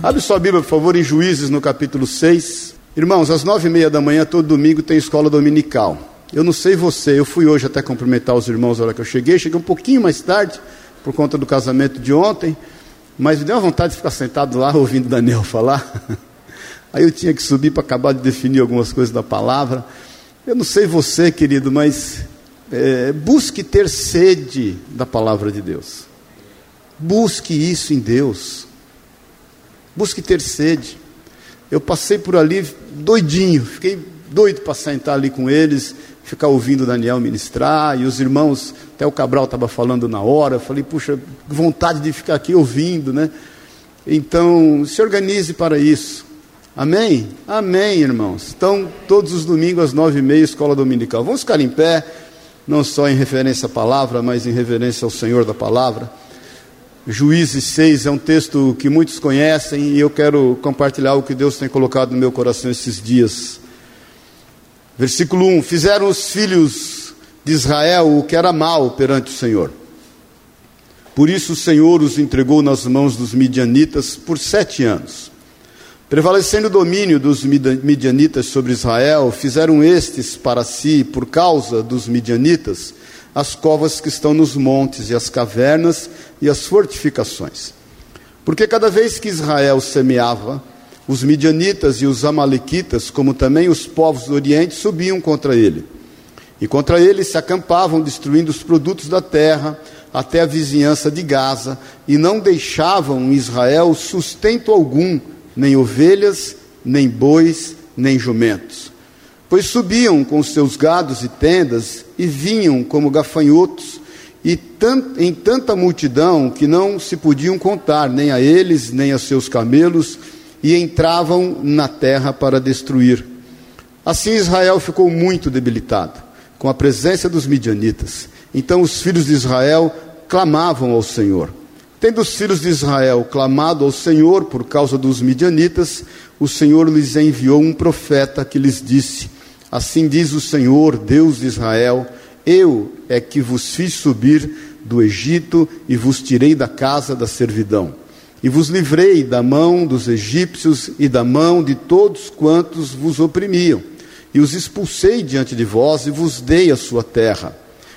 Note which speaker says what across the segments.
Speaker 1: Abre sua Bíblia, por favor, em Juízes, no capítulo 6. Irmãos, às nove e meia da manhã, todo domingo, tem escola dominical. Eu não sei você, eu fui hoje até cumprimentar os irmãos na hora que eu cheguei. Cheguei um pouquinho mais tarde, por conta do casamento de ontem. Mas me deu uma vontade de ficar sentado lá, ouvindo Daniel falar. Aí eu tinha que subir para acabar de definir algumas coisas da palavra. Eu não sei você, querido, mas é, busque ter sede da palavra de Deus. Busque isso em Deus. Busque ter sede. Eu passei por ali doidinho, fiquei doido para sentar ali com eles, ficar ouvindo Daniel ministrar, e os irmãos, até o Cabral estava falando na hora, eu falei, puxa, vontade de ficar aqui ouvindo, né? Então, se organize para isso. Amém? Amém, irmãos. Então, todos os domingos às nove e meia, escola dominical. Vamos ficar em pé, não só em referência à palavra, mas em reverência ao Senhor da palavra. Juízes 6 é um texto que muitos conhecem e eu quero compartilhar o que Deus tem colocado no meu coração esses dias. Versículo 1: Fizeram os filhos de Israel o que era mal perante o Senhor. Por isso o Senhor os entregou nas mãos dos midianitas por sete anos. Prevalecendo o domínio dos midianitas sobre Israel, fizeram estes para si, por causa dos midianitas, as covas que estão nos montes, e as cavernas e as fortificações. Porque cada vez que Israel semeava, os midianitas e os amalequitas, como também os povos do Oriente, subiam contra ele. E contra ele se acampavam, destruindo os produtos da terra, até a vizinhança de Gaza, e não deixavam em Israel sustento algum, nem ovelhas, nem bois, nem jumentos pois subiam com seus gados e tendas e vinham como gafanhotos e tant, em tanta multidão que não se podiam contar nem a eles nem a seus camelos e entravam na terra para destruir. Assim Israel ficou muito debilitado com a presença dos midianitas. Então os filhos de Israel clamavam ao Senhor. Tendo os filhos de Israel clamado ao Senhor por causa dos midianitas, o Senhor lhes enviou um profeta que lhes disse: Assim diz o Senhor, Deus de Israel: Eu é que vos fiz subir do Egito e vos tirei da casa da servidão. E vos livrei da mão dos egípcios e da mão de todos quantos vos oprimiam. E os expulsei diante de vós e vos dei a sua terra.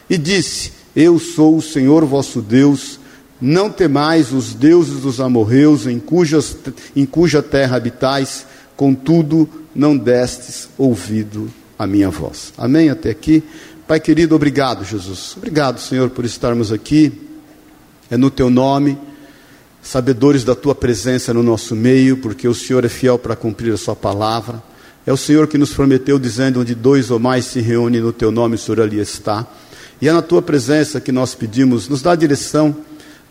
Speaker 1: E disse: Eu sou o Senhor vosso Deus. Não temais os deuses dos amorreus, em, cujas, em cuja terra habitais, contudo não destes ouvido a minha voz. Amém? Até aqui. Pai querido, obrigado, Jesus. Obrigado, Senhor, por estarmos aqui. É no teu nome, sabedores da tua presença no nosso meio, porque o Senhor é fiel para cumprir a sua palavra. É o Senhor que nos prometeu, dizendo: onde dois ou mais se reúnem no teu nome, o Senhor ali está. E é na tua presença que nós pedimos, nos dá direção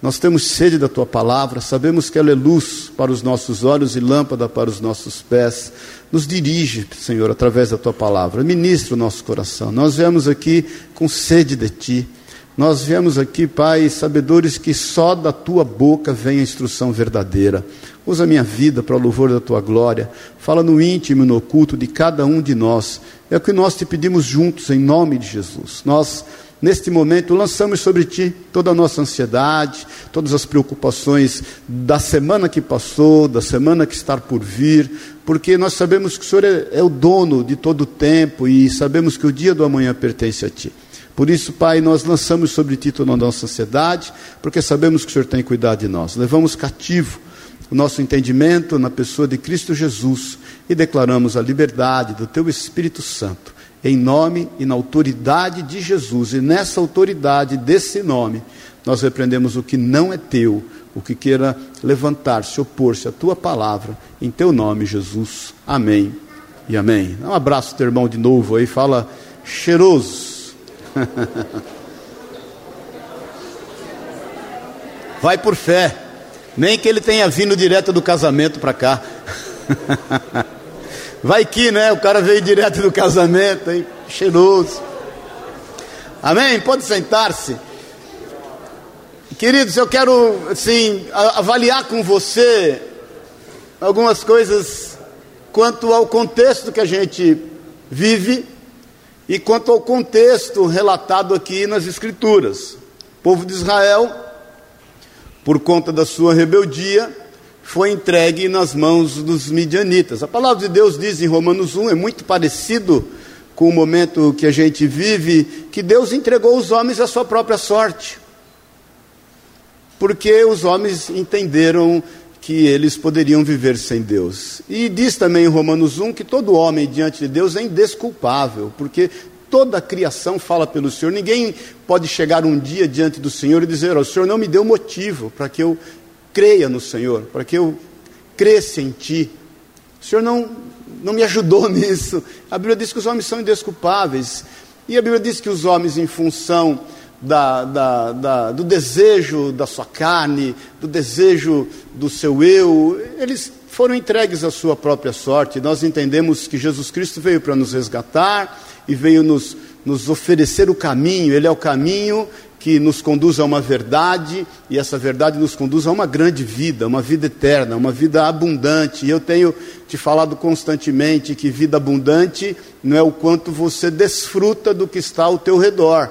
Speaker 1: nós temos sede da tua palavra, sabemos que ela é luz para os nossos olhos e lâmpada para os nossos pés. Nos dirige, Senhor, através da tua palavra. Ministra o nosso coração. Nós viemos aqui com sede de ti. Nós viemos aqui, Pai, sabedores que só da tua boca vem a instrução verdadeira. Usa a minha vida para o louvor da tua glória. Fala no íntimo e no oculto de cada um de nós. É o que nós te pedimos juntos, em nome de Jesus. Nós Neste momento, lançamos sobre ti toda a nossa ansiedade, todas as preocupações da semana que passou, da semana que está por vir, porque nós sabemos que o Senhor é, é o dono de todo o tempo e sabemos que o dia do amanhã pertence a ti. Por isso, Pai, nós lançamos sobre ti toda a nossa ansiedade, porque sabemos que o Senhor tem cuidado de nós. Levamos cativo o nosso entendimento na pessoa de Cristo Jesus e declaramos a liberdade do Teu Espírito Santo em nome e na autoridade de Jesus, e nessa autoridade desse nome, nós repreendemos o que não é teu, o que queira levantar-se, opor-se à tua palavra, em teu nome, Jesus. Amém e amém. Dá um abraço, teu irmão, de novo aí, fala cheiroso. Vai por fé, nem que ele tenha vindo direto do casamento para cá. Vai que, né? O cara veio direto do casamento, hein? Cheiroso. Amém? Pode sentar-se. Queridos, eu quero, assim, avaliar com você algumas coisas quanto ao contexto que a gente vive e quanto ao contexto relatado aqui nas Escrituras. O povo de Israel, por conta da sua rebeldia, foi entregue nas mãos dos midianitas. A palavra de Deus diz em Romanos 1, é muito parecido com o momento que a gente vive, que Deus entregou os homens à sua própria sorte. Porque os homens entenderam que eles poderiam viver sem Deus. E diz também em Romanos 1 que todo homem diante de Deus é indesculpável, porque toda a criação fala pelo Senhor. Ninguém pode chegar um dia diante do Senhor e dizer: oh, O Senhor não me deu motivo para que eu creia no Senhor, para que eu cresça em Ti. O Senhor não, não me ajudou nisso. A Bíblia diz que os homens são indesculpáveis. E a Bíblia diz que os homens, em função da, da, da, do desejo da sua carne, do desejo do seu eu, eles foram entregues à sua própria sorte. Nós entendemos que Jesus Cristo veio para nos resgatar e veio nos, nos oferecer o caminho, Ele é o caminho que nos conduz a uma verdade, e essa verdade nos conduz a uma grande vida, uma vida eterna, uma vida abundante. E eu tenho te falado constantemente que vida abundante não é o quanto você desfruta do que está ao teu redor.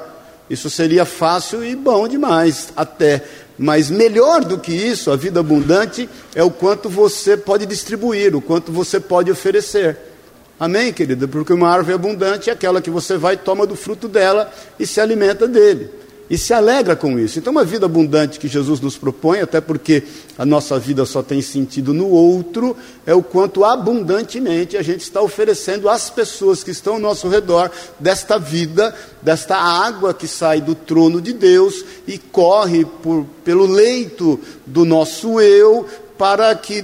Speaker 1: Isso seria fácil e bom demais, até. Mas melhor do que isso, a vida abundante é o quanto você pode distribuir, o quanto você pode oferecer. Amém, querida? Porque uma árvore abundante é aquela que você vai, toma do fruto dela e se alimenta dele e se alegra com isso. Então, uma vida abundante que Jesus nos propõe, até porque a nossa vida só tem sentido no outro, é o quanto abundantemente a gente está oferecendo às pessoas que estão ao nosso redor desta vida, desta água que sai do trono de Deus e corre por, pelo leito do nosso eu, para que,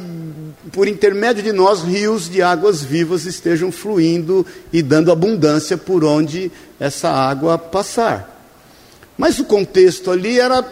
Speaker 1: por intermédio de nós, rios de águas vivas estejam fluindo e dando abundância por onde essa água passar. Mas o contexto ali era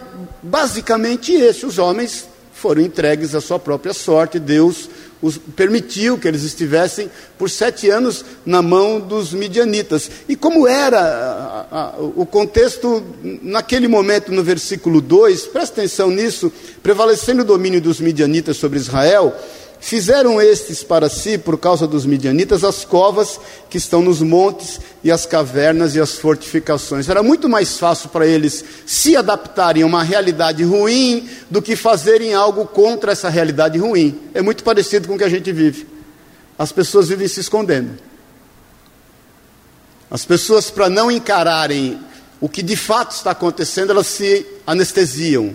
Speaker 1: basicamente esse: os homens foram entregues à sua própria sorte, Deus os permitiu que eles estivessem por sete anos na mão dos midianitas. E como era a, a, o contexto naquele momento, no versículo 2, presta atenção nisso, prevalecendo o domínio dos midianitas sobre Israel, Fizeram estes para si, por causa dos midianitas, as covas que estão nos montes e as cavernas e as fortificações. Era muito mais fácil para eles se adaptarem a uma realidade ruim do que fazerem algo contra essa realidade ruim. É muito parecido com o que a gente vive. As pessoas vivem se escondendo. As pessoas, para não encararem o que de fato está acontecendo, elas se anestesiam.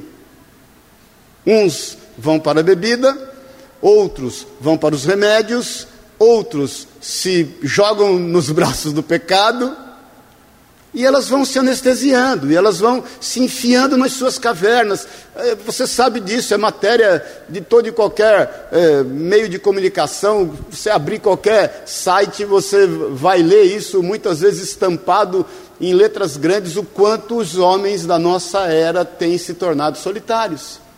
Speaker 1: Uns vão para a bebida, outros vão para os remédios, outros se jogam nos braços do pecado, e elas vão se anestesiando, e elas vão se enfiando nas suas cavernas. É, você sabe disso, é matéria de todo e qualquer é, meio de comunicação. Você abrir qualquer site, você vai ler isso, muitas vezes estampado em letras grandes, o quanto os homens da nossa era têm se tornado solitários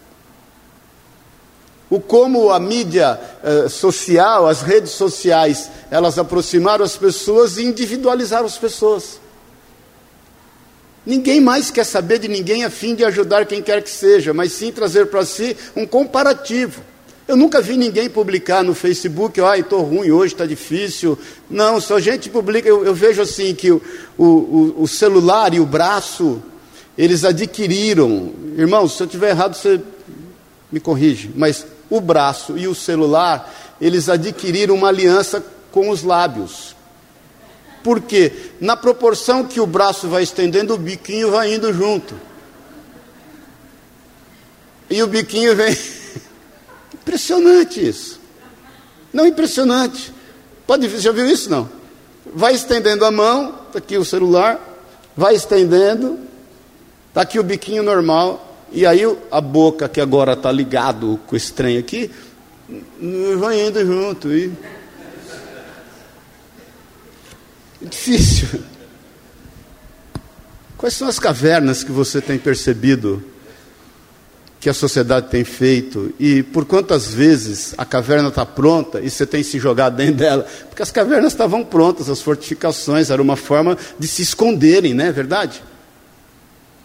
Speaker 1: o como a mídia eh, social, as redes sociais, elas aproximaram as pessoas e individualizaram as pessoas. Ninguém mais quer saber de ninguém a fim de ajudar quem quer que seja, mas sim trazer para si um comparativo. Eu nunca vi ninguém publicar no Facebook, ai, estou ruim hoje, está difícil. Não, só a gente publica, eu, eu vejo assim que o, o, o, celular e o braço, eles adquiriram. Irmão, se eu estiver errado, você me corrige, mas o braço e o celular, eles adquiriram uma aliança com os lábios. Porque na proporção que o braço vai estendendo, o biquinho vai indo junto. E o biquinho vem. impressionante isso. Não impressionante. Pode já viu isso não? Vai estendendo a mão, está aqui o celular, vai estendendo, está aqui o biquinho normal, e aí a boca, que agora está ligado com esse trem aqui, vai indo junto. E... É difícil. Quais são as cavernas que você tem percebido que a sociedade tem feito e por quantas vezes a caverna está pronta e você tem se jogado dentro dela? Porque as cavernas estavam prontas, as fortificações, era uma forma de se esconderem, não é verdade?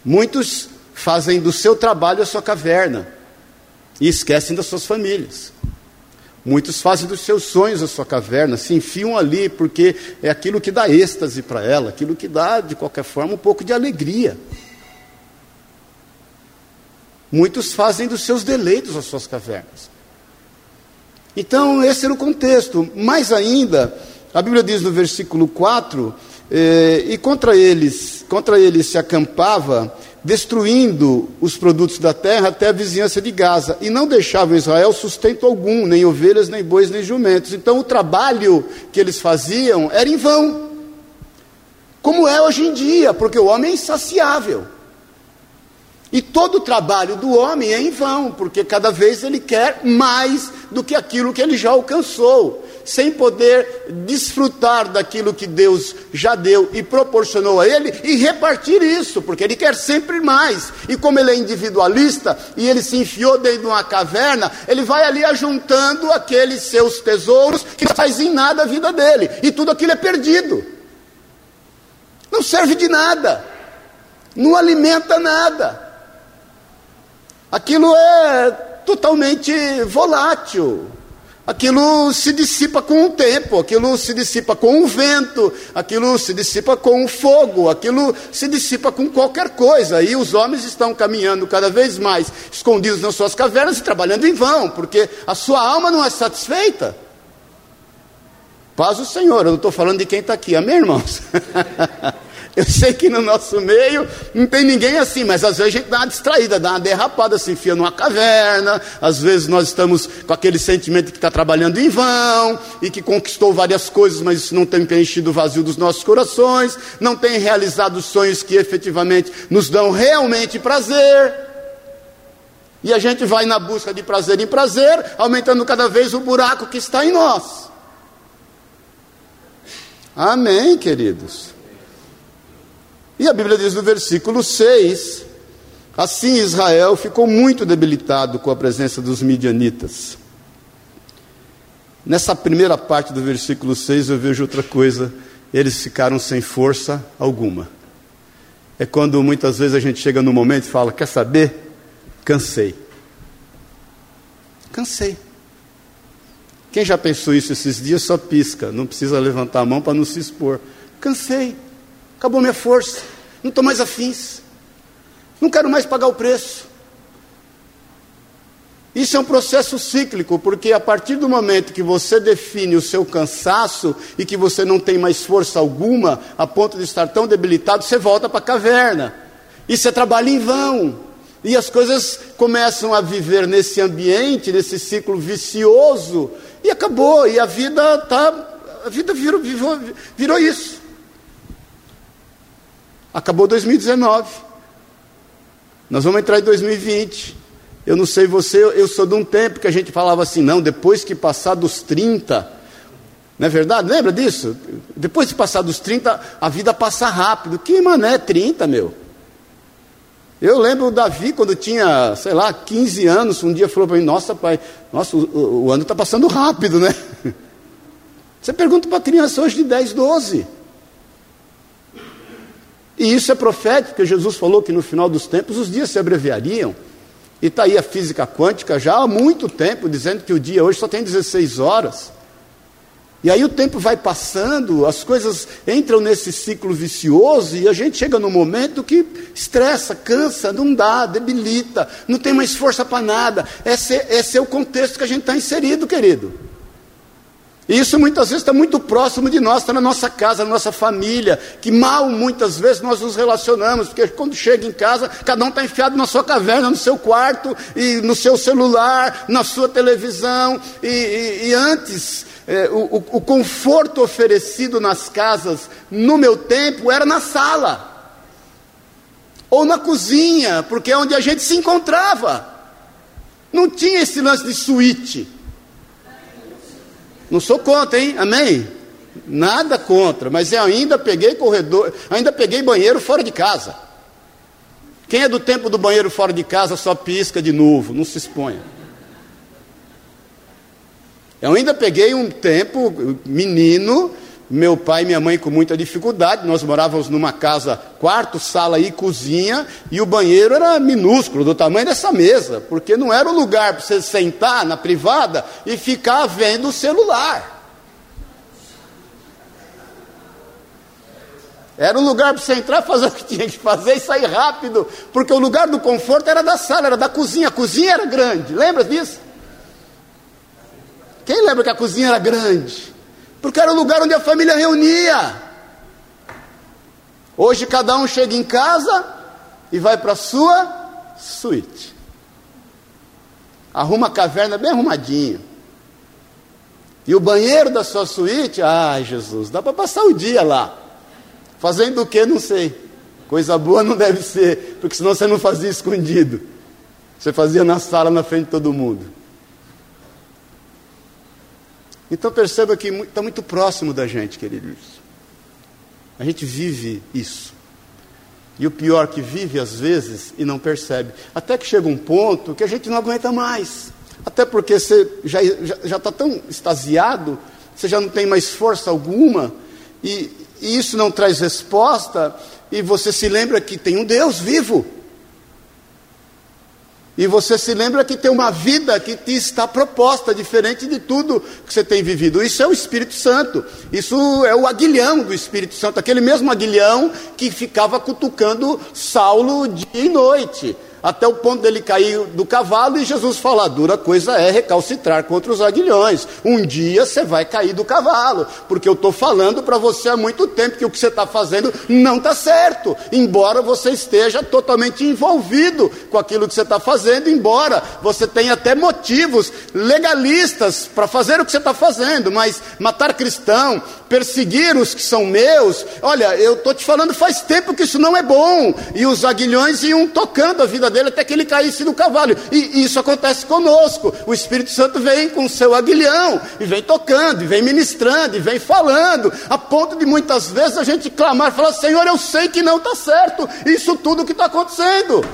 Speaker 1: Muitos fazem do seu trabalho a sua caverna e esquecem das suas famílias. Muitos fazem dos seus sonhos a sua caverna, se enfiam ali porque é aquilo que dá êxtase para ela, aquilo que dá, de qualquer forma, um pouco de alegria. Muitos fazem dos seus deleitos as suas cavernas. Então, esse era o contexto. Mais ainda, a Bíblia diz no versículo 4: eh, e contra eles, contra eles se acampava, destruindo os produtos da terra até a vizinhança de Gaza, e não deixava Israel sustento algum, nem ovelhas, nem bois, nem jumentos. Então, o trabalho que eles faziam era em vão, como é hoje em dia, porque o homem é insaciável. E todo o trabalho do homem é em vão, porque cada vez ele quer mais do que aquilo que ele já alcançou, sem poder desfrutar daquilo que Deus já deu e proporcionou a ele e repartir isso, porque ele quer sempre mais. E como ele é individualista e ele se enfiou dentro de uma caverna, ele vai ali ajuntando aqueles seus tesouros que não faz em nada a vida dele, e tudo aquilo é perdido. Não serve de nada, não alimenta nada. Aquilo é totalmente volátil. Aquilo se dissipa com o tempo, aquilo se dissipa com o vento, aquilo se dissipa com o fogo, aquilo se dissipa com qualquer coisa. E os homens estão caminhando cada vez mais escondidos nas suas cavernas e trabalhando em vão, porque a sua alma não é satisfeita. Paz o Senhor, eu não estou falando de quem está aqui, amém, irmãos? Eu sei que no nosso meio não tem ninguém assim, mas às vezes a gente dá uma distraída, dá uma derrapada, se enfia numa caverna. Às vezes nós estamos com aquele sentimento que está trabalhando em vão e que conquistou várias coisas, mas isso não tem preenchido o vazio dos nossos corações, não tem realizado os sonhos que efetivamente nos dão realmente prazer. E a gente vai na busca de prazer em prazer, aumentando cada vez o buraco que está em nós. Amém, queridos. E a Bíblia diz no versículo 6: Assim Israel ficou muito debilitado com a presença dos midianitas. Nessa primeira parte do versículo 6 eu vejo outra coisa, eles ficaram sem força alguma. É quando muitas vezes a gente chega no momento e fala: Quer saber? Cansei. Cansei. Quem já pensou isso esses dias só pisca, não precisa levantar a mão para não se expor. Cansei. Acabou minha força. Não estou mais afins. Não quero mais pagar o preço. Isso é um processo cíclico, porque a partir do momento que você define o seu cansaço e que você não tem mais força alguma, a ponto de estar tão debilitado, você volta para a caverna. E você trabalha em vão. E as coisas começam a viver nesse ambiente, nesse ciclo vicioso, e acabou. E a vida tá, a vida virou, virou, virou isso. Acabou 2019. Nós vamos entrar em 2020. Eu não sei você, eu sou de um tempo que a gente falava assim, não, depois que passar dos 30, não é verdade? Lembra disso? Depois de passar dos 30, a vida passa rápido. Que mané 30, meu? Eu lembro o Davi, quando tinha, sei lá, 15 anos, um dia falou para mim, nossa pai, nossa, o, o ano está passando rápido, né? Você pergunta para criança hoje de 10, 12. E isso é profético, porque Jesus falou que no final dos tempos os dias se abreviariam. E está aí a física quântica já há muito tempo, dizendo que o dia hoje só tem 16 horas. E aí o tempo vai passando, as coisas entram nesse ciclo vicioso e a gente chega no momento que estressa, cansa, não dá, debilita, não tem mais força para nada. Esse, esse é o contexto que a gente está inserido, querido. E isso muitas vezes está muito próximo de nós, está na nossa casa, na nossa família, que mal muitas vezes nós nos relacionamos, porque quando chega em casa, cada um está enfiado na sua caverna, no seu quarto, e no seu celular, na sua televisão, e, e, e antes é, o, o conforto oferecido nas casas, no meu tempo, era na sala, ou na cozinha, porque é onde a gente se encontrava. Não tinha esse lance de suíte. Não sou contra, hein? Amém? Nada contra, mas eu ainda peguei corredor, ainda peguei banheiro fora de casa. Quem é do tempo do banheiro fora de casa só pisca de novo, não se exponha. Eu ainda peguei um tempo, menino, meu pai e minha mãe com muita dificuldade, nós morávamos numa casa, quarto, sala e cozinha, e o banheiro era minúsculo, do tamanho dessa mesa, porque não era o lugar para você sentar na privada e ficar vendo o celular. Era um lugar para você entrar, fazer o que tinha que fazer e sair rápido, porque o lugar do conforto era da sala, era da cozinha, a cozinha era grande, lembra disso? Quem lembra que a cozinha era grande? Porque era o lugar onde a família reunia. Hoje cada um chega em casa e vai para a sua suíte. Arruma a caverna bem arrumadinha. E o banheiro da sua suíte, ai Jesus, dá para passar o dia lá. Fazendo o que? Não sei. Coisa boa não deve ser, porque senão você não fazia escondido. Você fazia na sala, na frente de todo mundo. Então perceba que está muito próximo da gente, queridos. A gente vive isso. E o pior que vive às vezes e não percebe. Até que chega um ponto que a gente não aguenta mais. Até porque você já está tá tão extasiado, você já não tem mais força alguma, e, e isso não traz resposta, e você se lembra que tem um Deus vivo. E você se lembra que tem uma vida que te está proposta, diferente de tudo que você tem vivido. Isso é o Espírito Santo. Isso é o aguilhão do Espírito Santo, aquele mesmo aguilhão que ficava cutucando Saulo dia e noite até o ponto dele cair do cavalo e Jesus fala: dura coisa é recalcitrar contra os aguilhões. Um dia você vai cair do cavalo, porque eu estou falando para você há muito tempo que o que você está fazendo não está certo, embora você esteja totalmente envolvido com aquilo que você está fazendo, embora você tenha até motivos legalistas para fazer o que você está fazendo, mas matar cristão, perseguir os que são meus, olha, eu estou te falando faz tempo que isso não é bom, e os aguilhões iam tocando a vida dele até que ele caísse do cavalo. E isso acontece conosco. O Espírito Santo vem com o seu aguilhão, e vem tocando, e vem ministrando, e vem falando, a ponto de muitas vezes a gente clamar falar: Senhor, eu sei que não está certo, isso tudo que está acontecendo.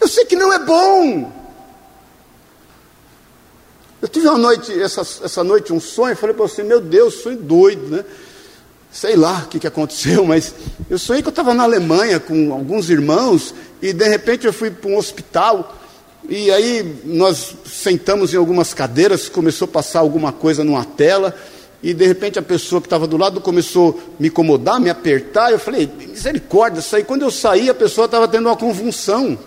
Speaker 1: Eu sei que não é bom. Eu tive uma noite, essa, essa noite, um sonho, falei para você, meu Deus, sonho doido, né? sei lá o que, que aconteceu, mas eu sonhei que eu estava na Alemanha com alguns irmãos e de repente eu fui para um hospital e aí nós sentamos em algumas cadeiras, começou a passar alguma coisa numa tela e de repente a pessoa que estava do lado começou a me incomodar, me apertar. Eu falei, misericórdia, saí. Quando eu saí, a pessoa estava tendo uma convulsão.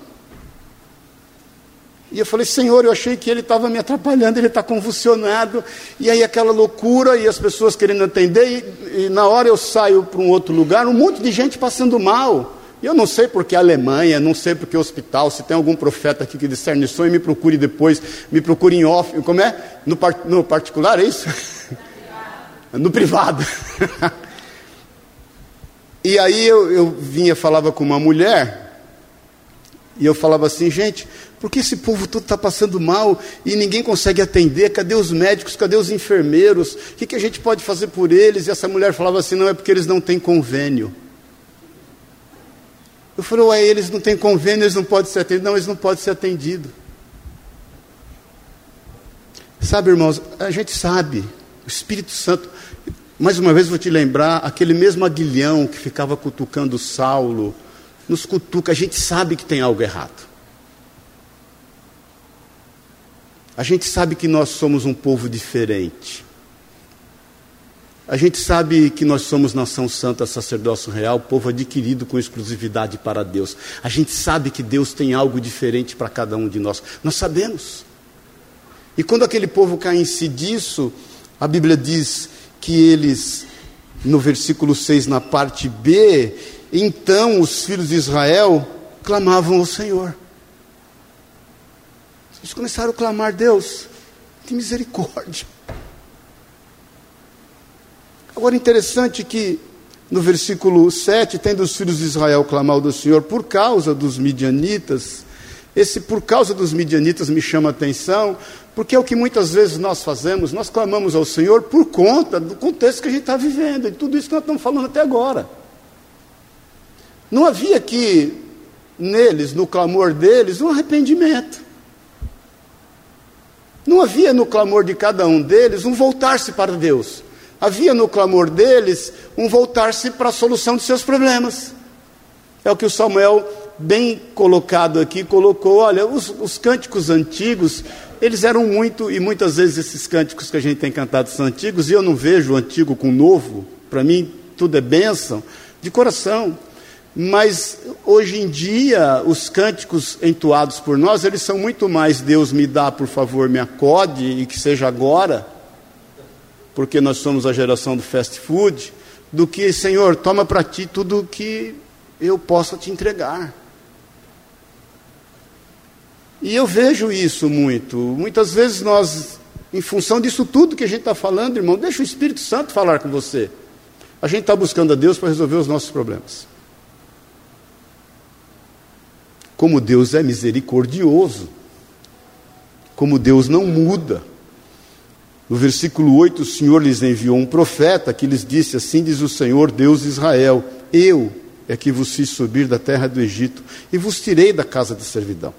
Speaker 1: E eu falei, Senhor, eu achei que ele estava me atrapalhando, ele está convulsionado. E aí aquela loucura e as pessoas querendo atender. E, e na hora eu saio para um outro lugar, um monte de gente passando mal. E eu não sei porque Alemanha, não sei porque hospital, se tem algum profeta aqui que discerne sonho, me procure depois, me procure em off, como é? No, no particular, é isso? no privado. e aí eu, eu vinha, falava com uma mulher, e eu falava assim, gente, porque esse povo todo está passando mal e ninguém consegue atender. Cadê os médicos? Cadê os enfermeiros? O que, que a gente pode fazer por eles? E essa mulher falava assim: não é porque eles não têm convênio. Eu falei, ué, eles não têm convênio, eles não podem ser atendidos. Não, eles não podem ser atendidos. Sabe, irmãos, a gente sabe, o Espírito Santo, mais uma vez vou te lembrar, aquele mesmo aguilhão que ficava cutucando Saulo, nos cutuca, a gente sabe que tem algo errado. A gente sabe que nós somos um povo diferente. A gente sabe que nós somos nação santa, sacerdócio real, povo adquirido com exclusividade para Deus. A gente sabe que Deus tem algo diferente para cada um de nós. Nós sabemos. E quando aquele povo cai em si disso, a Bíblia diz que eles, no versículo 6, na parte B, então os filhos de Israel clamavam ao Senhor. Eles começaram a clamar: Deus, que misericórdia. Agora, interessante que no versículo 7, tendo os filhos de Israel clamado do Senhor por causa dos midianitas, esse por causa dos midianitas me chama a atenção, porque é o que muitas vezes nós fazemos, nós clamamos ao Senhor por conta do contexto que a gente está vivendo, e tudo isso que nós estamos falando até agora. Não havia aqui neles, no clamor deles, um arrependimento. Não havia no clamor de cada um deles um voltar-se para Deus. Havia no clamor deles um voltar-se para a solução de seus problemas. É o que o Samuel, bem colocado aqui, colocou. Olha, os, os cânticos antigos, eles eram muito, e muitas vezes esses cânticos que a gente tem cantado são antigos, e eu não vejo o antigo com o novo. Para mim, tudo é bênção, de coração. Mas hoje em dia, os cânticos entoados por nós, eles são muito mais Deus me dá, por favor, me acode e que seja agora, porque nós somos a geração do fast food, do que Senhor, toma para ti tudo que eu possa te entregar. E eu vejo isso muito. Muitas vezes nós, em função disso tudo que a gente está falando, irmão, deixa o Espírito Santo falar com você. A gente está buscando a Deus para resolver os nossos problemas. Como Deus é misericordioso, como Deus não muda. No versículo 8, o Senhor lhes enviou um profeta que lhes disse: Assim diz o Senhor, Deus de Israel: Eu é que vos fiz subir da terra do Egito e vos tirei da casa de servidão.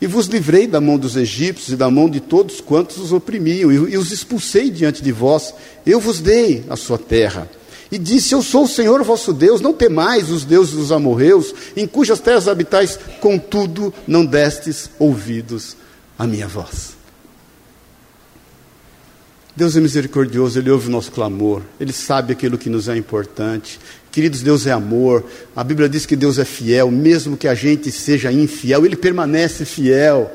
Speaker 1: E vos livrei da mão dos egípcios e da mão de todos quantos os oprimiam, e os expulsei diante de vós. Eu vos dei a sua terra. E disse: Eu sou o Senhor vosso Deus, não temais os deuses dos amorreus, em cujas terras habitais, contudo não destes ouvidos à minha voz. Deus é misericordioso, Ele ouve o nosso clamor, Ele sabe aquilo que nos é importante, Queridos, Deus é amor. A Bíblia diz que Deus é fiel, mesmo que a gente seja infiel, Ele permanece fiel.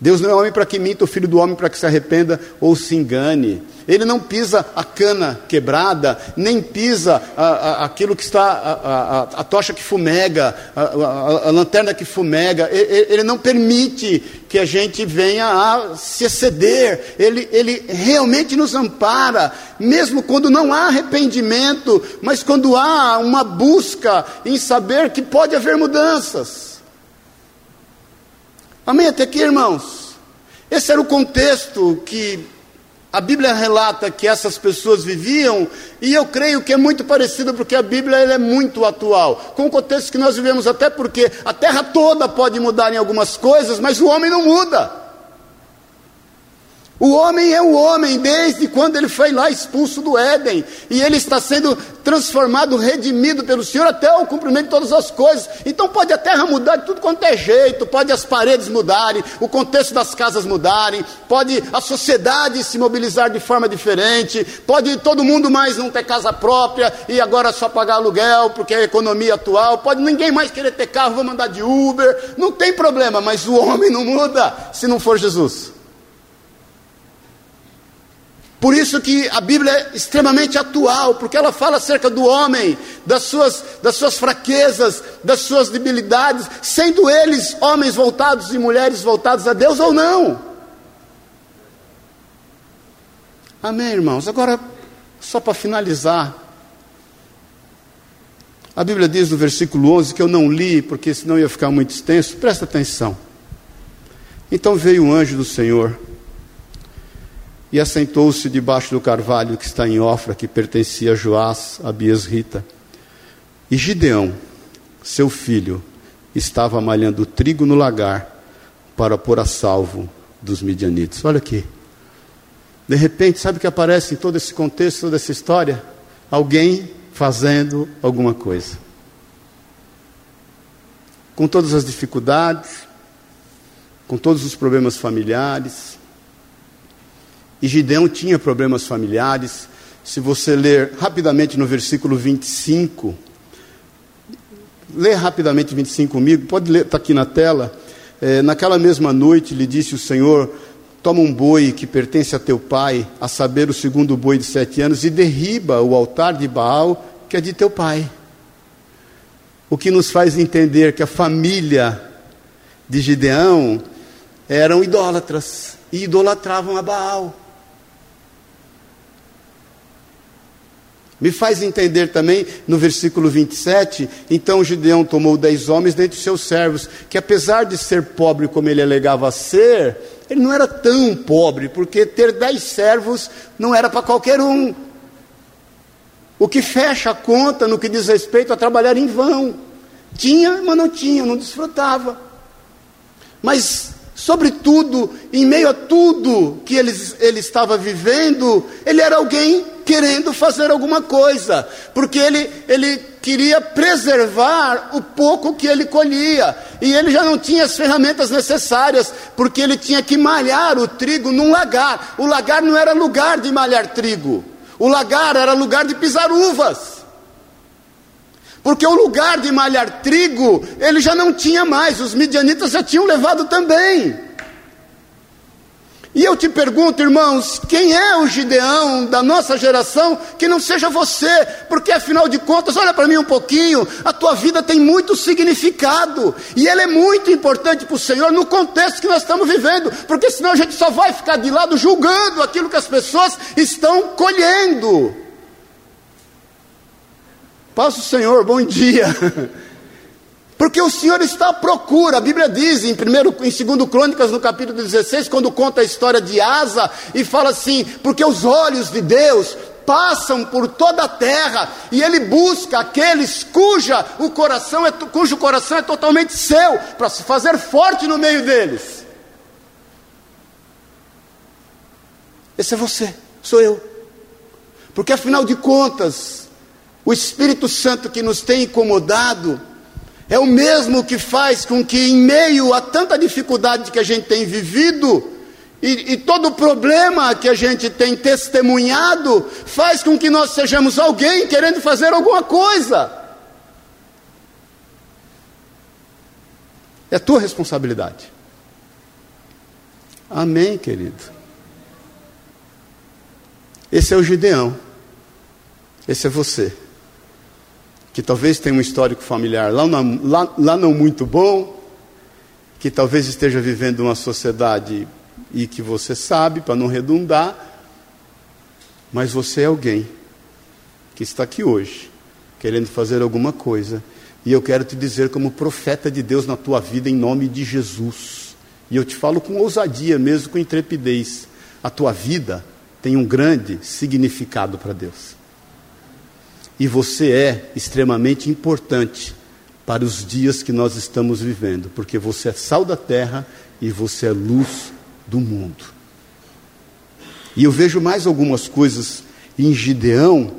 Speaker 1: Deus não é homem para que minta, o filho do homem para que se arrependa ou se engane. Ele não pisa a cana quebrada, nem pisa a, a, aquilo que está, a, a tocha que fumega, a, lanterna que fumega. Ele, ele, não permite que a gente venha a se exceder. Ele, ele realmente nos ampara, mesmo quando não há arrependimento, mas quando há uma busca em saber que pode haver mudanças. Amém até aqui, irmãos? Esse era o contexto que a Bíblia relata que essas pessoas viviam, e eu creio que é muito parecido porque a Bíblia é muito atual, com o contexto que nós vivemos, até porque a terra toda pode mudar em algumas coisas, mas o homem não muda. O homem é o homem desde quando ele foi lá expulso do Éden, e ele está sendo transformado, redimido pelo Senhor até o cumprimento de todas as coisas. Então pode a terra mudar de tudo quanto é jeito, pode as paredes mudarem, o contexto das casas mudarem, pode a sociedade se mobilizar de forma diferente, pode todo mundo mais não ter casa própria e agora só pagar aluguel porque é a economia atual, pode ninguém mais querer ter carro, vou mandar de Uber, não tem problema, mas o homem não muda se não for Jesus. Por isso que a Bíblia é extremamente atual, porque ela fala acerca do homem, das suas, das suas fraquezas, das suas debilidades, sendo eles homens voltados e mulheres voltados a Deus ou não. Amém, irmãos? Agora, só para finalizar, a Bíblia diz no versículo 11, que eu não li, porque senão ia ficar muito extenso, presta atenção. Então veio um anjo do Senhor e assentou-se debaixo do carvalho que está em Ofra, que pertencia a Joás, a Bias Rita. E Gideão, seu filho, estava malhando trigo no lagar para pôr a salvo dos midianitas. Olha aqui. De repente, sabe o que aparece em todo esse contexto, toda essa história? Alguém fazendo alguma coisa. Com todas as dificuldades, com todos os problemas familiares, e Gideão tinha problemas familiares. Se você ler rapidamente no versículo 25, lê rapidamente 25 comigo, pode ler, está aqui na tela. É, naquela mesma noite lhe disse o Senhor: Toma um boi que pertence a teu pai, a saber, o segundo boi de sete anos, e derriba o altar de Baal, que é de teu pai. O que nos faz entender que a família de Gideão eram idólatras e idolatravam a Baal. Me faz entender também no versículo 27, então Gideão tomou dez homens dentre os seus servos, que apesar de ser pobre como ele alegava ser, ele não era tão pobre, porque ter dez servos não era para qualquer um. O que fecha a conta no que diz respeito a trabalhar em vão. Tinha, mas não tinha, não desfrutava. Mas, sobretudo, em meio a tudo que ele, ele estava vivendo, ele era alguém querendo fazer alguma coisa, porque ele, ele queria preservar o pouco que ele colhia, e ele já não tinha as ferramentas necessárias, porque ele tinha que malhar o trigo num lagar. O lagar não era lugar de malhar trigo, o lagar era lugar de pisar uvas. Porque o lugar de malhar trigo, ele já não tinha mais, os midianitas já tinham levado também. E eu te pergunto, irmãos, quem é o Gideão da nossa geração que não seja você? Porque afinal de contas, olha para mim um pouquinho, a tua vida tem muito significado e ela é muito importante para o Senhor no contexto que nós estamos vivendo, porque senão a gente só vai ficar de lado julgando aquilo que as pessoas estão colhendo. Paz o Senhor, bom dia. Porque o Senhor está à procura. A Bíblia diz em, primeiro, em 2 Crônicas, no capítulo 16, quando conta a história de Asa, e fala assim: porque os olhos de Deus passam por toda a terra e ele busca aqueles cuja o coração é, cujo coração é totalmente seu, para se fazer forte no meio deles. Esse é você, sou eu. Porque afinal de contas, o Espírito Santo que nos tem incomodado, é o mesmo que faz com que, em meio a tanta dificuldade que a gente tem vivido, e, e, todo o problema que a gente tem testemunhado, faz com que nós sejamos alguém querendo fazer alguma coisa. É tua responsabilidade. Amém, querido. Esse é o Gideão. Esse é você que talvez tenha um histórico familiar lá não, lá, lá não muito bom, que talvez esteja vivendo uma sociedade e que você sabe, para não redundar, mas você é alguém que está aqui hoje, querendo fazer alguma coisa, e eu quero te dizer, como profeta de Deus na tua vida, em nome de Jesus, e eu te falo com ousadia, mesmo com intrepidez, a tua vida tem um grande significado para Deus. E você é extremamente importante para os dias que nós estamos vivendo, porque você é sal da terra e você é luz do mundo. E eu vejo mais algumas coisas em Gideão,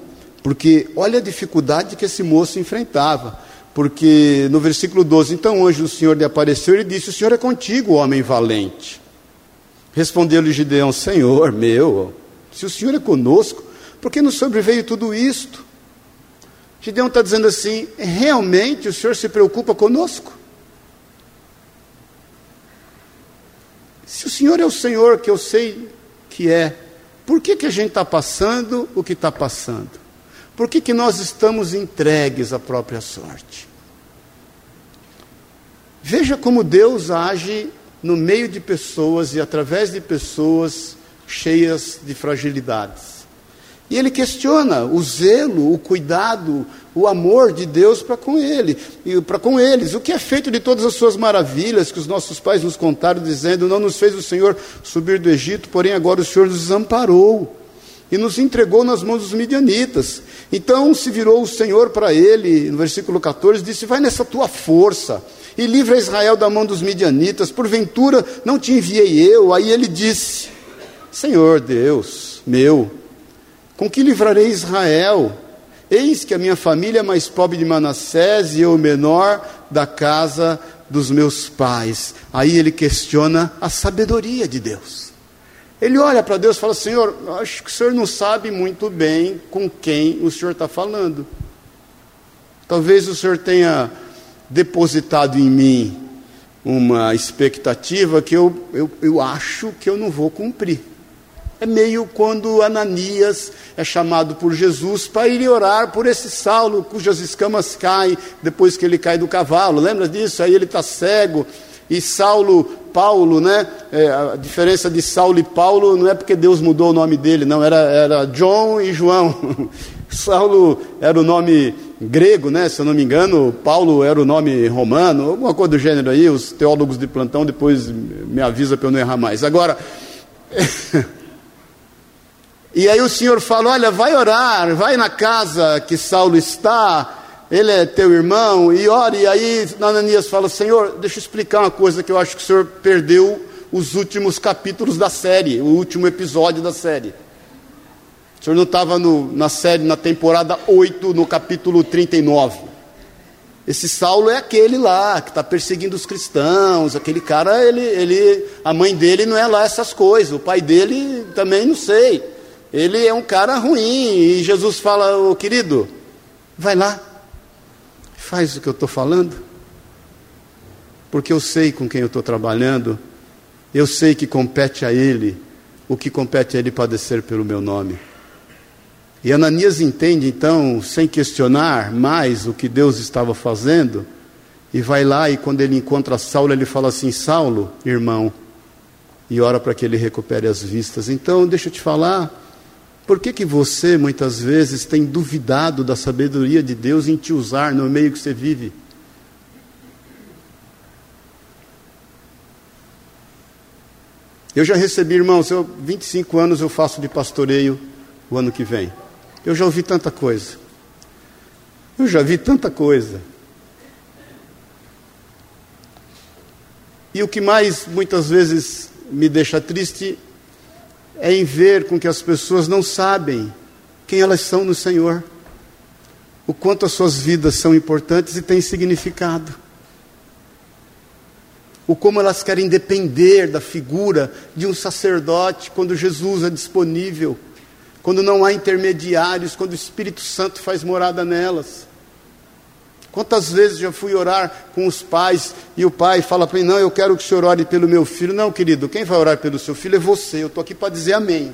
Speaker 1: porque olha a dificuldade que esse moço enfrentava. Porque no versículo 12, então o Senhor lhe apareceu e disse: O Senhor é contigo, homem valente. Respondeu-lhe Gideão: Senhor meu, se o Senhor é conosco, por que nos sobreveio tudo isto? Gideão está dizendo assim: realmente o Senhor se preocupa conosco? Se o Senhor é o Senhor que eu sei que é, por que, que a gente está passando o que está passando? Por que, que nós estamos entregues à própria sorte? Veja como Deus age no meio de pessoas e através de pessoas cheias de fragilidades. E ele questiona o zelo, o cuidado, o amor de Deus para com ele, e para com eles. O que é feito de todas as suas maravilhas que os nossos pais nos contaram, dizendo: Não nos fez o Senhor subir do Egito, porém agora o Senhor nos desamparou e nos entregou nas mãos dos midianitas. Então se virou o Senhor para ele, no versículo 14, disse: Vai nessa tua força e livra Israel da mão dos midianitas, porventura não te enviei eu. Aí ele disse: Senhor Deus meu, com que livrarei Israel? Eis que a minha família é mais pobre de Manassés e eu menor da casa dos meus pais. Aí ele questiona a sabedoria de Deus. Ele olha para Deus e fala: Senhor, acho que o Senhor não sabe muito bem com quem o Senhor está falando. Talvez o Senhor tenha depositado em mim uma expectativa que eu, eu, eu acho que eu não vou cumprir. É meio quando Ananias é chamado por Jesus para ir orar por esse Saulo, cujas escamas caem depois que ele cai do cavalo. Lembra disso? Aí ele está cego. E Saulo, Paulo, né? É, a diferença de Saulo e Paulo não é porque Deus mudou o nome dele, não. Era, era John e João. Saulo era o nome grego, né? Se eu não me engano, Paulo era o nome romano, alguma coisa do gênero aí. Os teólogos de plantão depois me avisa para eu não errar mais. Agora. E aí o Senhor fala: Olha, vai orar, vai na casa que Saulo está, ele é teu irmão, e ore. E aí Ananias fala: Senhor, deixa eu explicar uma coisa que eu acho que o Senhor perdeu os últimos capítulos da série, o último episódio da série. O Senhor não estava na série, na temporada 8, no capítulo 39. Esse Saulo é aquele lá que está perseguindo os cristãos, aquele cara, ele, ele, a mãe dele não é lá essas coisas, o pai dele também não sei. Ele é um cara ruim. E Jesus fala: oh, querido, vai lá. faz o que eu estou falando, porque eu sei com quem eu estou trabalhando, eu sei que compete a Ele o que compete a Ele padecer pelo meu nome. E Ananias entende então, sem questionar mais o que Deus estava fazendo, e vai lá e quando ele encontra Saulo, ele fala assim: Saulo, irmão, e ora para que ele recupere as vistas. Então, deixa eu te falar, por que, que você muitas vezes tem duvidado da sabedoria de Deus em te usar no meio que você vive? Eu já recebi, irmãos, eu 25 anos eu faço de pastoreio o ano que vem. Eu já ouvi tanta coisa. Eu já vi tanta coisa. E o que mais muitas vezes me deixa triste é em ver com que as pessoas não sabem quem elas são no Senhor, o quanto as suas vidas são importantes e têm significado, o como elas querem depender da figura de um sacerdote quando Jesus é disponível quando não há intermediários, quando o Espírito Santo faz morada nelas. Quantas vezes já fui orar com os pais e o pai fala para mim: Não, eu quero que o senhor ore pelo meu filho. Não, querido, quem vai orar pelo seu filho é você. Eu estou aqui para dizer amém.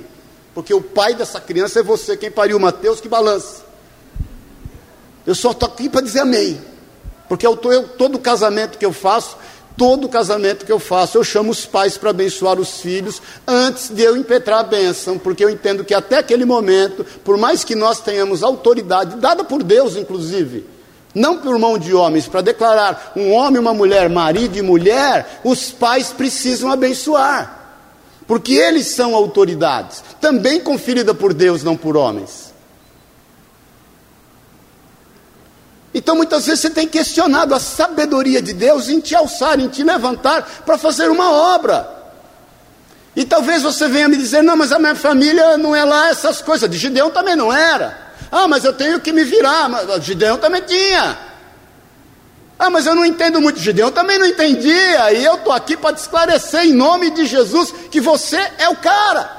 Speaker 1: Porque o pai dessa criança é você. Quem pariu Mateus, que balança. Eu só estou aqui para dizer amém. Porque eu tô, eu, todo casamento que eu faço, Todo casamento que eu faço, eu chamo os pais para abençoar os filhos antes de eu impetrar a bênção, porque eu entendo que até aquele momento, por mais que nós tenhamos autoridade, dada por Deus inclusive, não por mão de homens, para declarar um homem uma mulher, marido e mulher, os pais precisam abençoar, porque eles são autoridades, também conferida por Deus, não por homens. Então muitas vezes você tem questionado a sabedoria de Deus em te alçar, em te levantar para fazer uma obra. E talvez você venha me dizer: não, mas a minha família não é lá essas coisas. De Gideão também não era. Ah, mas eu tenho que me virar. Mas Gideão também tinha. Ah, mas eu não entendo muito. Gideão também não entendia. E eu estou aqui para te esclarecer em nome de Jesus que você é o cara.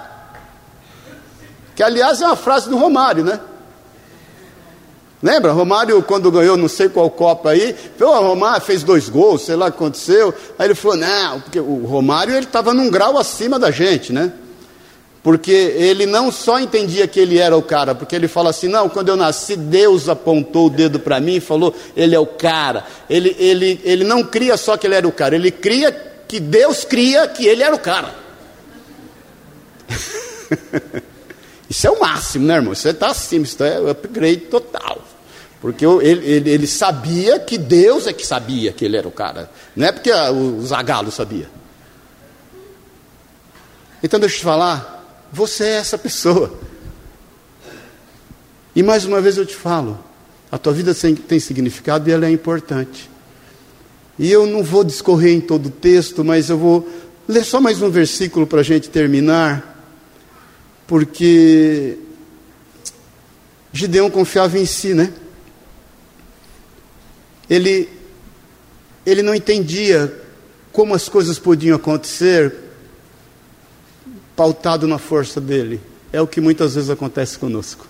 Speaker 1: Que aliás é uma frase do Romário, né? Lembra? Romário, quando ganhou não sei qual Copa aí, falou, Romário fez dois gols, sei lá o que aconteceu. Aí ele falou, não, porque o Romário ele estava num grau acima da gente, né? Porque ele não só entendia que ele era o cara, porque ele fala assim: não, quando eu nasci, Deus apontou o dedo para mim e falou, ele é o cara. Ele, ele, ele não cria só que ele era o cara, ele cria que Deus cria que ele era o cara. Isso é o máximo, né, irmão? Você está acima, isso é upgrade total. Porque ele, ele, ele, sabia que Deus é que sabia que ele era o cara. Não é porque o Zagalo sabia. Então deixa eu te falar, você é essa pessoa. E mais uma vez eu te falo, a tua vida tem significado e ela é importante. E eu não vou discorrer em todo o texto, mas eu vou ler só mais um versículo para a gente terminar porque Gideão confiava em si, né? Ele, ele não entendia como as coisas podiam acontecer pautado na força dele. É o que muitas vezes acontece conosco.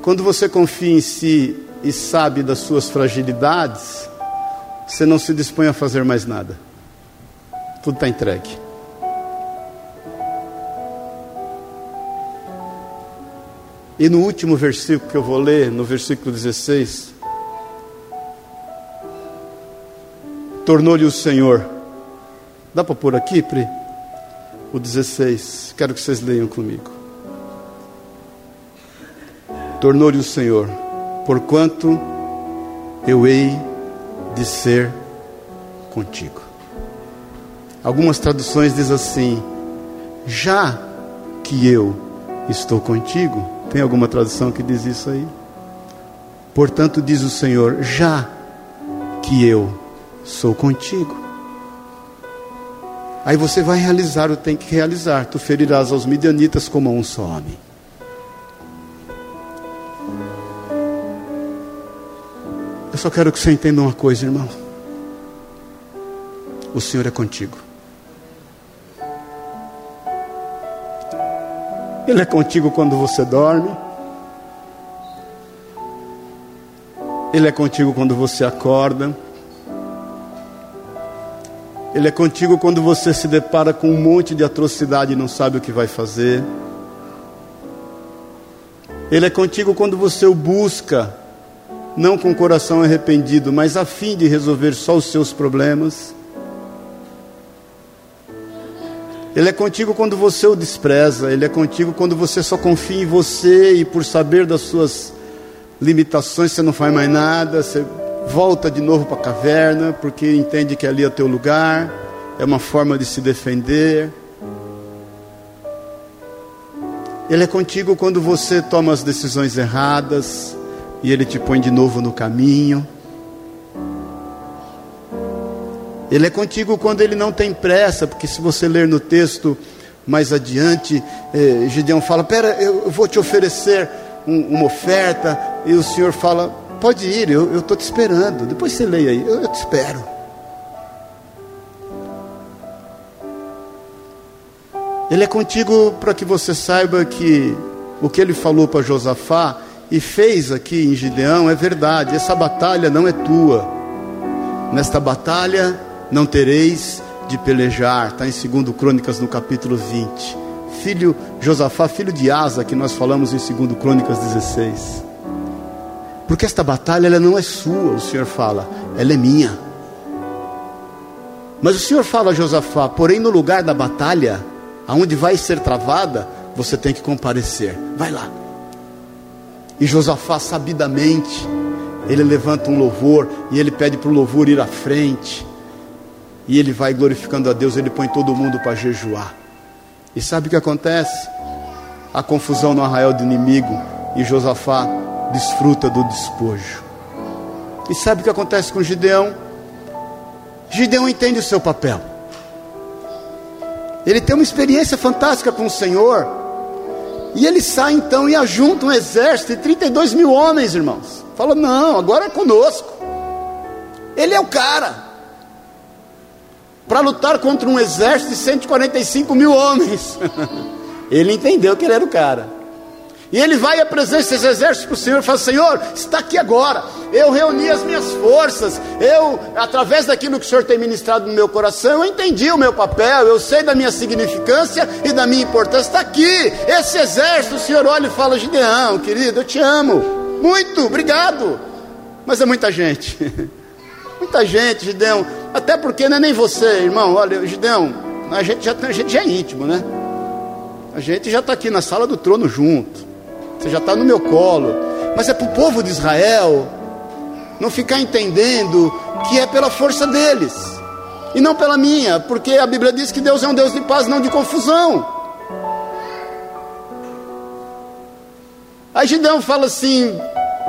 Speaker 1: Quando você confia em si e sabe das suas fragilidades, você não se dispõe a fazer mais nada. Tudo está entregue. E no último versículo que eu vou ler, no versículo 16, tornou-lhe o Senhor. Dá para pôr aqui, Pri? O 16. Quero que vocês leiam comigo. Tornou-lhe o Senhor, porquanto eu hei de ser contigo. Algumas traduções dizem assim: já que eu estou contigo, tem alguma tradução que diz isso aí? Portanto, diz o Senhor: já que eu sou contigo. Aí você vai realizar o que tem que realizar. Tu ferirás aos midianitas como a um só homem. Eu só quero que você entenda uma coisa, irmão. O Senhor é contigo. Ele é contigo quando você dorme. Ele é contigo quando você acorda. Ele é contigo quando você se depara com um monte de atrocidade e não sabe o que vai fazer. Ele é contigo quando você o busca, não com o coração arrependido, mas a fim de resolver só os seus problemas. Ele é contigo quando você o despreza, ele é contigo quando você só confia em você e por saber das suas limitações você não faz mais nada, você volta de novo para a caverna, porque entende que ali é o teu lugar, é uma forma de se defender. Ele é contigo quando você toma as decisões erradas e ele te põe de novo no caminho. Ele é contigo quando ele não tem pressa, porque se você ler no texto mais adiante, eh, Gideão fala: Pera, eu vou te oferecer um, uma oferta, e o Senhor fala: Pode ir, eu estou te esperando. Depois você leia aí, eu, eu te espero. Ele é contigo para que você saiba que o que ele falou para Josafá e fez aqui em Gideão é verdade. Essa batalha não é tua. Nesta batalha não tereis de pelejar. Está em 2 Crônicas no capítulo 20. Filho Josafá, filho de Asa, que nós falamos em 2 Crônicas 16. Porque esta batalha ela não é sua, o Senhor fala, ela é minha. Mas o Senhor fala a Josafá, porém no lugar da batalha, aonde vai ser travada, você tem que comparecer. Vai lá. E Josafá, sabidamente, ele levanta um louvor e ele pede para o louvor ir à frente. E ele vai glorificando a Deus, ele põe todo mundo para jejuar. E sabe o que acontece? A confusão no arraial do inimigo e Josafá desfruta do despojo. E sabe o que acontece com Gideão? Gideão entende o seu papel. Ele tem uma experiência fantástica com o Senhor. E ele sai então e ajunta um exército de 32 mil homens, irmãos. Fala, não, agora é conosco. Ele é o cara. Para lutar contra um exército de 145 mil homens. ele entendeu que ele era o cara. E ele vai e apresenta esses exércitos para o Senhor e fala: Senhor, está aqui agora. Eu reuni as minhas forças. Eu, através daquilo que o Senhor tem ministrado no meu coração, eu entendi o meu papel. Eu sei da minha significância e da minha importância. Está aqui. Esse exército, o Senhor olha e fala: Gideão, querido, eu te amo. Muito, obrigado. Mas é muita gente. muita gente, Gideão. Até porque não é nem você, irmão. Olha, Gideão, a gente já, a gente já é íntimo, né? A gente já está aqui na sala do trono junto você já está no meu colo. Mas é para o povo de Israel não ficar entendendo que é pela força deles e não pela minha, porque a Bíblia diz que Deus é um Deus de paz, não de confusão. Aí Gideão fala assim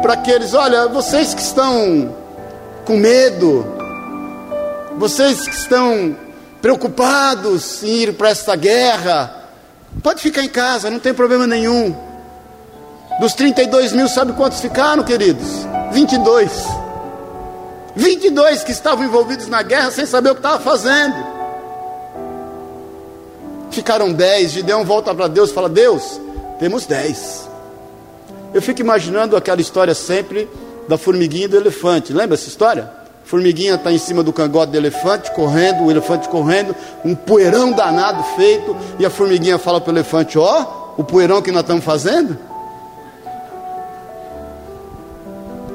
Speaker 1: para aqueles: Olha, vocês que estão com medo, vocês que estão preocupados em ir para esta guerra, pode ficar em casa, não tem problema nenhum. Dos 32 mil, sabe quantos ficaram, queridos? 22. 22 que estavam envolvidos na guerra sem saber o que estava fazendo. Ficaram 10. Gideão volta para Deus e fala: Deus, temos 10. Eu fico imaginando aquela história sempre da formiguinha e do elefante. Lembra essa história? Formiguinha está em cima do cangote do elefante, correndo, o elefante correndo, um poeirão danado feito, e a formiguinha fala para o elefante: Ó, oh, o poeirão que nós estamos fazendo.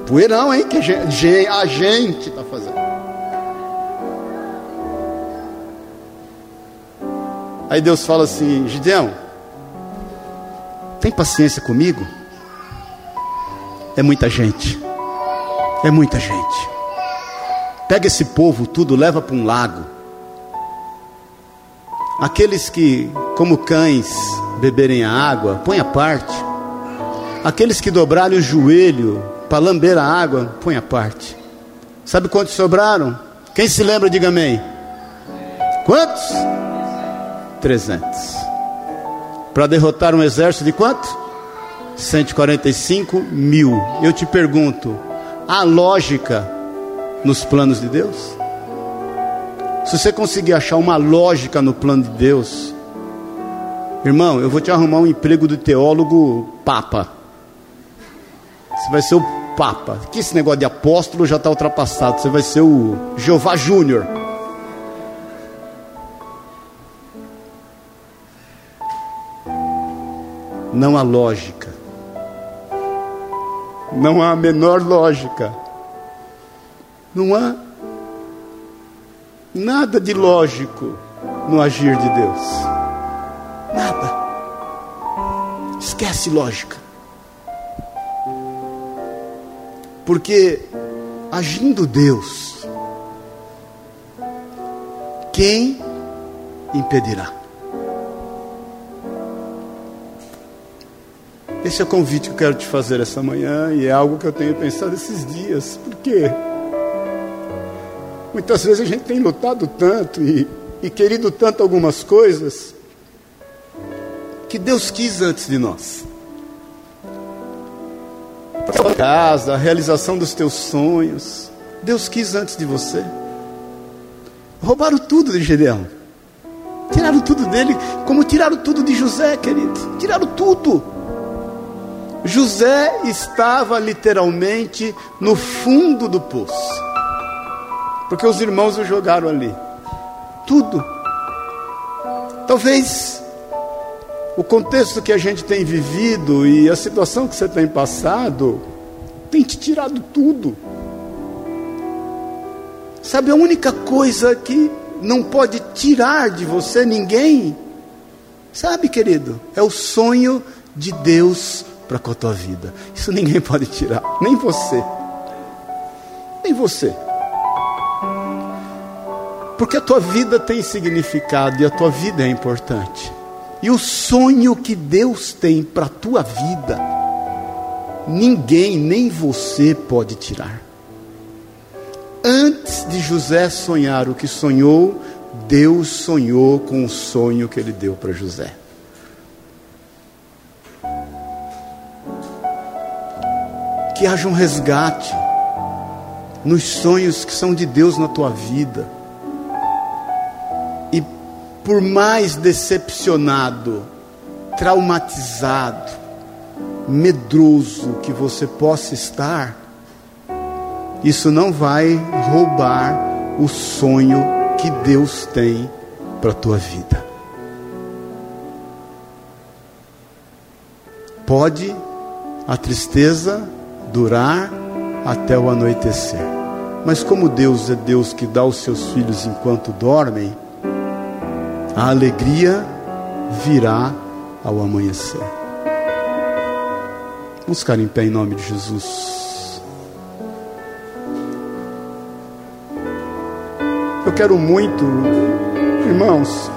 Speaker 1: Poeirão, hein? Que a gente está fazendo. Aí Deus fala assim: Gideão, tem paciência comigo? É muita gente. É muita gente. Pega esse povo tudo, leva para um lago. Aqueles que, como cães, beberem a água, põe a parte. Aqueles que dobrarem o joelho para lamber a água, põe a parte. Sabe quantos sobraram? Quem se lembra, diga amém. Quantos? 300. Para derrotar um exército de quanto? 145 mil. Eu te pergunto: há lógica nos planos de Deus? Se você conseguir achar uma lógica no plano de Deus, irmão, eu vou te arrumar um emprego de teólogo papa. Você vai ser o Papa. Que esse negócio de apóstolo já está ultrapassado. Você vai ser o Jeová Júnior. Não há lógica. Não há a menor lógica. Não há nada de lógico no agir de Deus. Nada. Esquece lógica. Porque agindo Deus, quem impedirá? Esse é o convite que eu quero te fazer essa manhã e é algo que eu tenho pensado esses dias. Por quê? Muitas vezes a gente tem lutado tanto e, e querido tanto algumas coisas que Deus quis antes de nós. A casa, a realização dos teus sonhos, Deus quis antes de você. Roubaram tudo de Gedeão. Tiraram tudo dele, como tiraram tudo de José, querido. Tiraram tudo. José estava literalmente no fundo do poço, porque os irmãos o jogaram ali. Tudo. Talvez o contexto que a gente tem vivido e a situação que você tem passado tem te tirado tudo. Sabe, a única coisa que não pode tirar de você ninguém, sabe, querido, é o sonho de Deus para com a tua vida. Isso ninguém pode tirar, nem você. Nem você. Porque a tua vida tem significado e a tua vida é importante. E o sonho que Deus tem para a tua vida, ninguém, nem você pode tirar. Antes de José sonhar o que sonhou, Deus sonhou com o sonho que ele deu para José. que haja um resgate nos sonhos que são de Deus na tua vida. Por mais decepcionado, traumatizado, medroso que você possa estar, isso não vai roubar o sonho que Deus tem para a tua vida. Pode a tristeza durar até o anoitecer. Mas como Deus é Deus que dá os seus filhos enquanto dormem, a alegria virá ao amanhecer. Vamos ficar em pé em nome de Jesus. Eu quero muito, irmãos,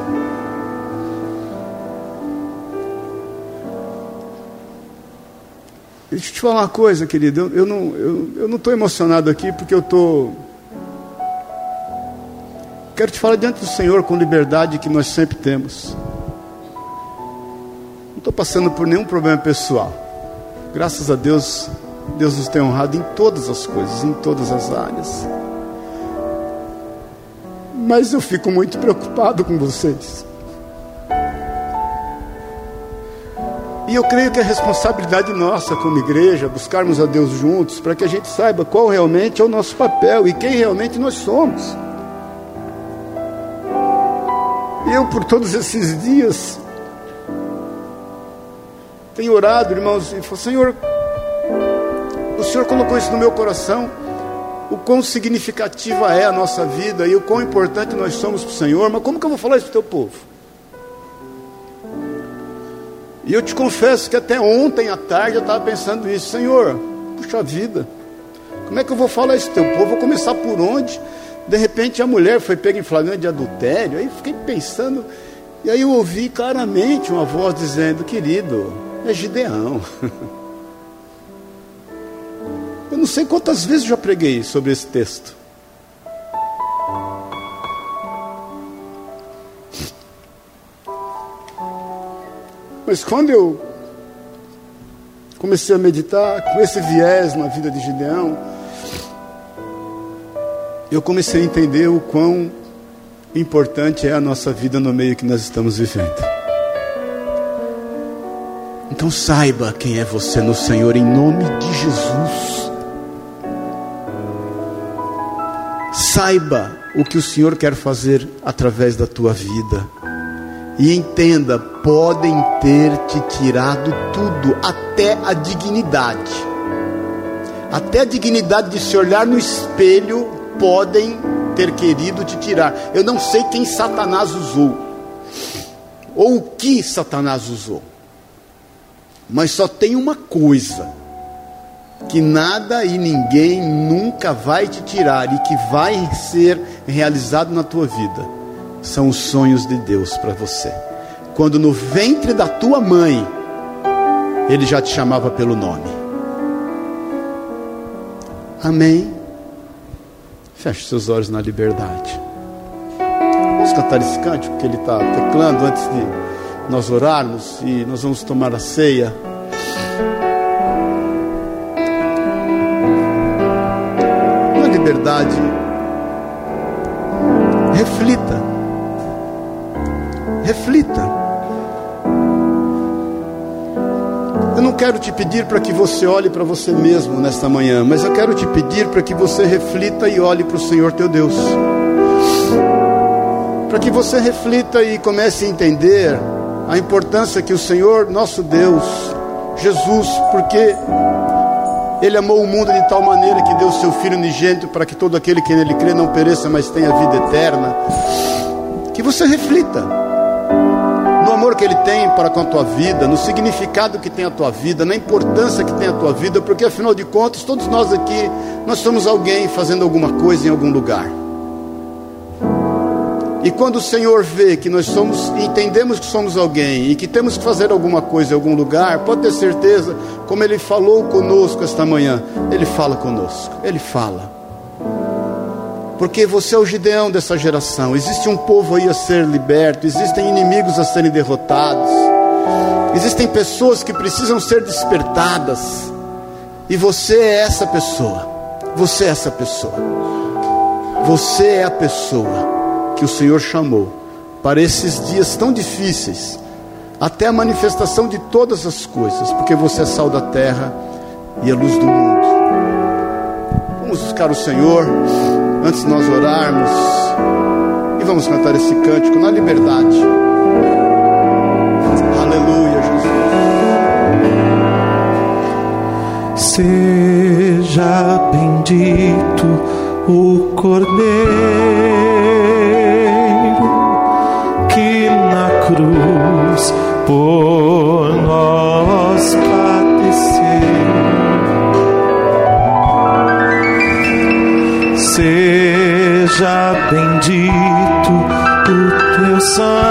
Speaker 1: Deixa eu te falar uma coisa, querido. Eu, eu não estou emocionado aqui porque eu estou. Quero te falar diante do Senhor com liberdade que nós sempre temos. Não estou passando por nenhum problema pessoal. Graças a Deus, Deus nos tem honrado em todas as coisas, em todas as áreas. Mas eu fico muito preocupado com vocês. E eu creio que é responsabilidade nossa como igreja buscarmos a Deus juntos para que a gente saiba qual realmente é o nosso papel e quem realmente nós somos. Eu, por todos esses dias, tenho orado, irmãos, e falei: Senhor, o Senhor colocou isso no meu coração, o quão significativa é a nossa vida e o quão importante nós somos para o Senhor, mas como que eu vou falar isso para o teu povo? E eu te confesso que até ontem à tarde eu estava pensando isso, Senhor, puxa vida, como é que eu vou falar isso teu povo? Vou começar por onde? De repente a mulher foi pega em flagrante de adultério, aí fiquei pensando, e aí eu ouvi claramente uma voz dizendo, querido, é Gideão. Eu não sei quantas vezes já preguei sobre esse texto. Mas quando eu comecei a meditar com esse viés na vida de Gideão, eu comecei a entender o quão importante é a nossa vida no meio que nós estamos vivendo. Então saiba quem é você no Senhor, em nome de Jesus. Saiba o que o Senhor quer fazer através da tua vida. E entenda: podem ter te tirado tudo, até a dignidade. Até a dignidade de se olhar no espelho podem ter querido te tirar. Eu não sei quem Satanás usou, ou o que Satanás usou, mas só tem uma coisa: que nada e ninguém nunca vai te tirar e que vai ser realizado na tua vida são os sonhos de Deus para você. Quando no ventre da tua mãe, Ele já te chamava pelo nome. Amém. Feche seus olhos na liberdade. Vamos cantar esse cântico que ele está teclando antes de nós orarmos e nós vamos tomar a ceia. Na liberdade, reflita. Reflita. Eu não quero te pedir para que você olhe para você mesmo nesta manhã, mas eu quero te pedir para que você reflita e olhe para o Senhor teu Deus. Para que você reflita e comece a entender a importância que o Senhor, nosso Deus, Jesus, porque Ele amou o mundo de tal maneira que deu seu Filho unigênito para que todo aquele que nele crê não pereça, mas tenha vida eterna. Que você reflita que Ele tem para com a tua vida, no significado que tem a tua vida, na importância que tem a tua vida, porque afinal de contas, todos nós aqui, nós somos alguém fazendo alguma coisa em algum lugar. E quando o Senhor vê que nós somos, entendemos que somos alguém e que temos que fazer alguma coisa em algum lugar, pode ter certeza, como Ele falou conosco esta manhã, Ele fala conosco, Ele fala porque você é o Gideão dessa geração. Existe um povo aí a ser liberto, existem inimigos a serem derrotados, existem pessoas que precisam ser despertadas, e você é essa pessoa. Você é essa pessoa. Você é a pessoa que o Senhor chamou para esses dias tão difíceis, até a manifestação de todas as coisas, porque você é sal da terra e a luz do mundo. Vamos buscar o Senhor antes de nós orarmos, e vamos cantar esse cântico na liberdade. Aleluia,
Speaker 2: Jesus. Seja bendito o Cordeiro bendito o teu sangue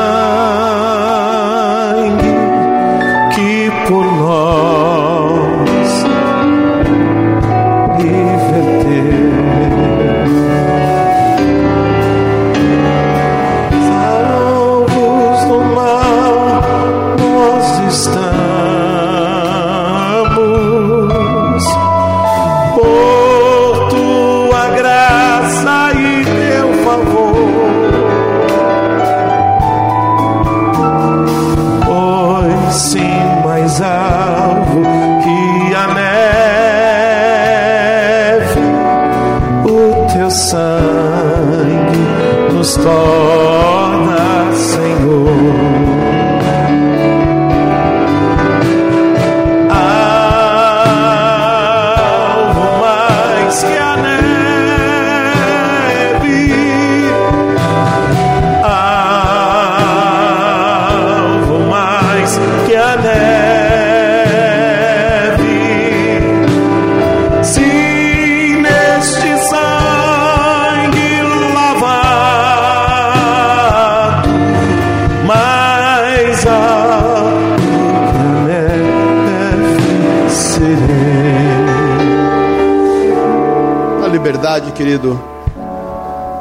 Speaker 1: verdade, querido,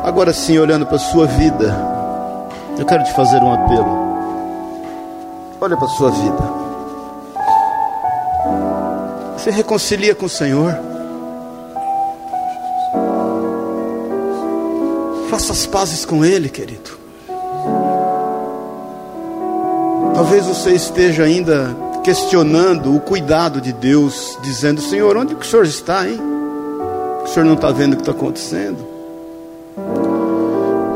Speaker 1: agora sim, olhando para a sua vida, eu quero te fazer um apelo. Olha para a sua vida. Você reconcilia com o Senhor. Faça as pazes com Ele, querido. Talvez você esteja ainda questionando o cuidado de Deus, dizendo: Senhor, onde que o Senhor está, hein? O senhor não está vendo o que está acontecendo?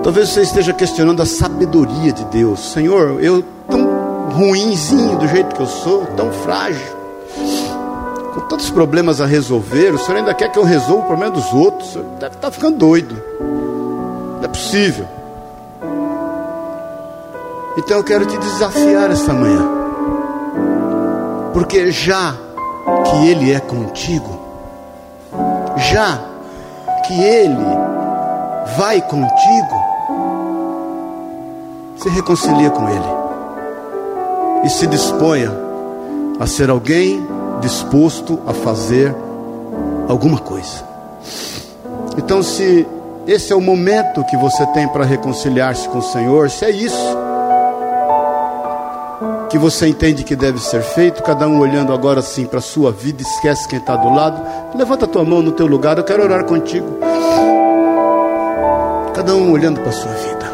Speaker 1: Talvez você esteja questionando a sabedoria de Deus. Senhor, eu tão ruinzinho do jeito que eu sou, tão frágil, com tantos problemas a resolver, o Senhor ainda quer que eu resolva o problema dos outros. O deve estar ficando doido. Não é possível. Então eu quero te desafiar esta manhã. Porque já que Ele é contigo, já que Ele vai contigo, se reconcilia com Ele e se disponha a ser alguém disposto a fazer alguma coisa. Então, se esse é o momento que você tem para reconciliar-se com o Senhor, se é isso que você entende que deve ser feito, cada um olhando agora assim para a sua vida, esquece quem está do lado, levanta a tua mão no teu lugar, eu quero orar contigo. Cada um olhando para a sua vida.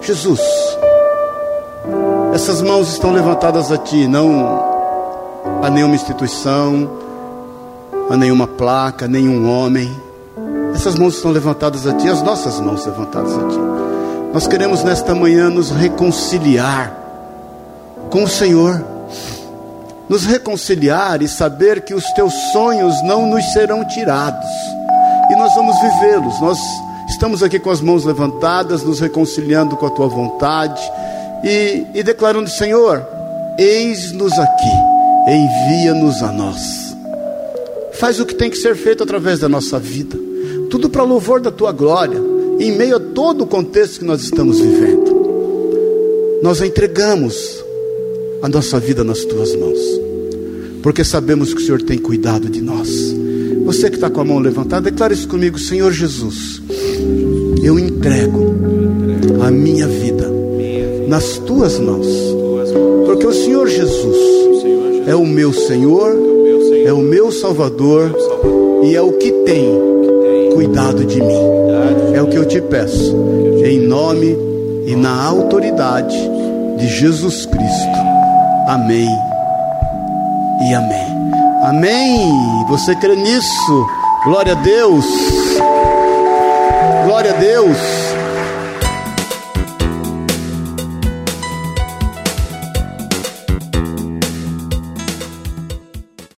Speaker 1: Jesus, essas mãos estão levantadas a Ti, não a nenhuma instituição, a nenhuma placa, nenhum homem. Essas mãos estão levantadas a Ti, as nossas mãos levantadas a Ti. Nós queremos nesta manhã nos reconciliar com o Senhor, nos reconciliar e saber que os Teus sonhos não nos serão tirados e nós vamos vivê-los. Nós Estamos aqui com as mãos levantadas, nos reconciliando com a tua vontade e, e declarando: Senhor, eis-nos aqui, envia-nos a nós. Faz o que tem que ser feito através da nossa vida, tudo para louvor da tua glória, em meio a todo o contexto que nós estamos vivendo. Nós entregamos a nossa vida nas tuas mãos, porque sabemos que o Senhor tem cuidado de nós. Você que está com a mão levantada, declare isso comigo, Senhor Jesus eu entrego a minha vida nas tuas mãos, porque o Senhor Jesus é o meu Senhor, é o meu Salvador e é o que tem cuidado de mim. É o que eu te peço, em nome e na autoridade de Jesus Cristo. Amém e amém. Amém. Você crê nisso? Glória a Deus. Glória a Deus.